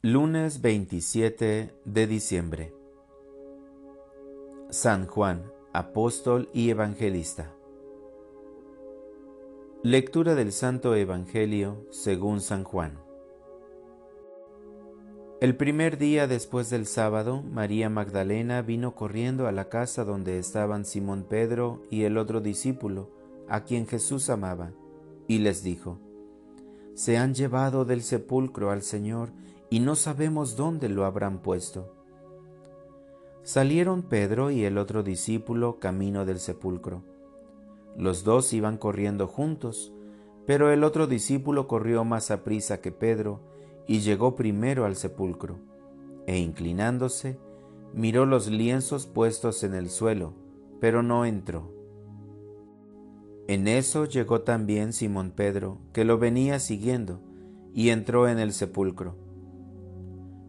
Lunes 27 de diciembre. San Juan, apóstol y evangelista. Lectura del Santo Evangelio según San Juan. El primer día después del sábado, María Magdalena vino corriendo a la casa donde estaban Simón Pedro y el otro discípulo, a quien Jesús amaba, y les dijo, Se han llevado del sepulcro al Señor y no sabemos dónde lo habrán puesto. Salieron Pedro y el otro discípulo camino del sepulcro. Los dos iban corriendo juntos, pero el otro discípulo corrió más a prisa que Pedro, y llegó primero al sepulcro, e inclinándose, miró los lienzos puestos en el suelo, pero no entró. En eso llegó también Simón Pedro, que lo venía siguiendo, y entró en el sepulcro.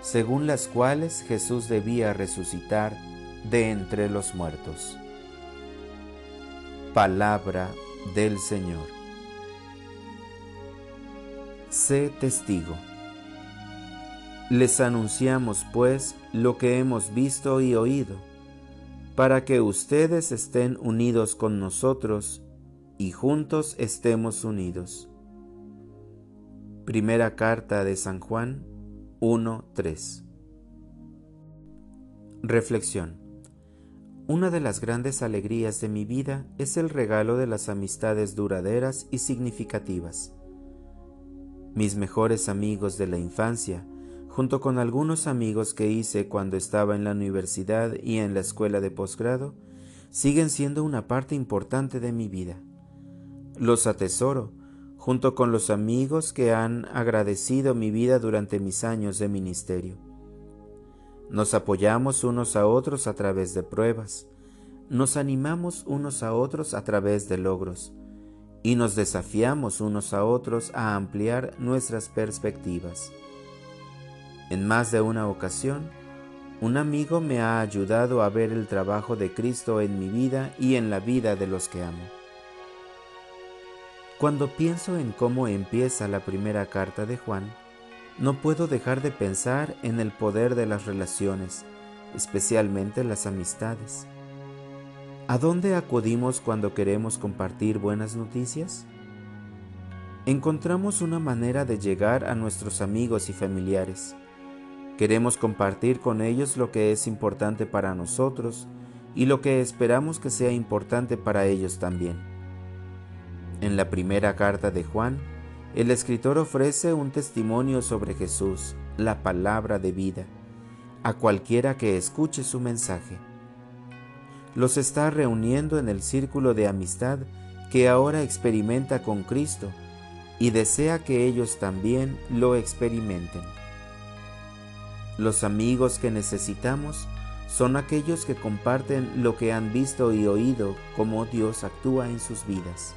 según las cuales Jesús debía resucitar de entre los muertos. Palabra del Señor. Sé testigo. Les anunciamos, pues, lo que hemos visto y oído, para que ustedes estén unidos con nosotros y juntos estemos unidos. Primera carta de San Juan 1.3 Reflexión Una de las grandes alegrías de mi vida es el regalo de las amistades duraderas y significativas. Mis mejores amigos de la infancia, junto con algunos amigos que hice cuando estaba en la universidad y en la escuela de posgrado, siguen siendo una parte importante de mi vida. Los atesoro, junto con los amigos que han agradecido mi vida durante mis años de ministerio. Nos apoyamos unos a otros a través de pruebas, nos animamos unos a otros a través de logros, y nos desafiamos unos a otros a ampliar nuestras perspectivas. En más de una ocasión, un amigo me ha ayudado a ver el trabajo de Cristo en mi vida y en la vida de los que amo. Cuando pienso en cómo empieza la primera carta de Juan, no puedo dejar de pensar en el poder de las relaciones, especialmente las amistades. ¿A dónde acudimos cuando queremos compartir buenas noticias? Encontramos una manera de llegar a nuestros amigos y familiares Queremos compartir con ellos lo que es importante para nosotros y lo que esperamos que sea importante para ellos también. En la primera carta de Juan, el escritor ofrece un testimonio sobre Jesús, la palabra de vida, a cualquiera que escuche su mensaje. Los está reuniendo en el círculo de amistad que ahora experimenta con Cristo y desea que ellos también lo experimenten. Los amigos que necesitamos son aquellos que comparten lo que han visto y oído cómo Dios actúa en sus vidas.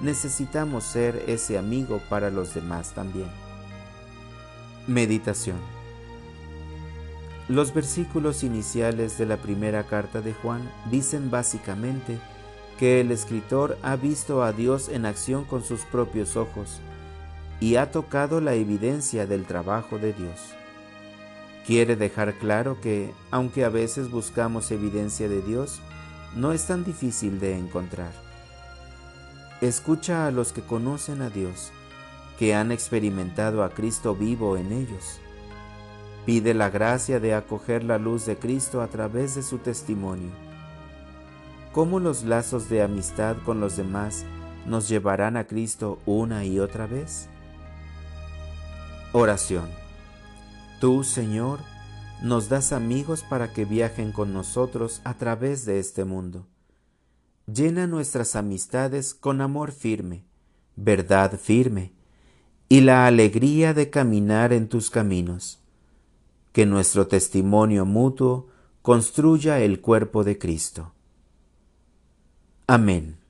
Necesitamos ser ese amigo para los demás también. Meditación Los versículos iniciales de la primera carta de Juan dicen básicamente que el escritor ha visto a Dios en acción con sus propios ojos y ha tocado la evidencia del trabajo de Dios. Quiere dejar claro que, aunque a veces buscamos evidencia de Dios, no es tan difícil de encontrar. Escucha a los que conocen a Dios, que han experimentado a Cristo vivo en ellos. Pide la gracia de acoger la luz de Cristo a través de su testimonio. ¿Cómo los lazos de amistad con los demás nos llevarán a Cristo una y otra vez? Oración. Tú, Señor, nos das amigos para que viajen con nosotros a través de este mundo. Llena nuestras amistades con amor firme, verdad firme, y la alegría de caminar en tus caminos. Que nuestro testimonio mutuo construya el cuerpo de Cristo. Amén.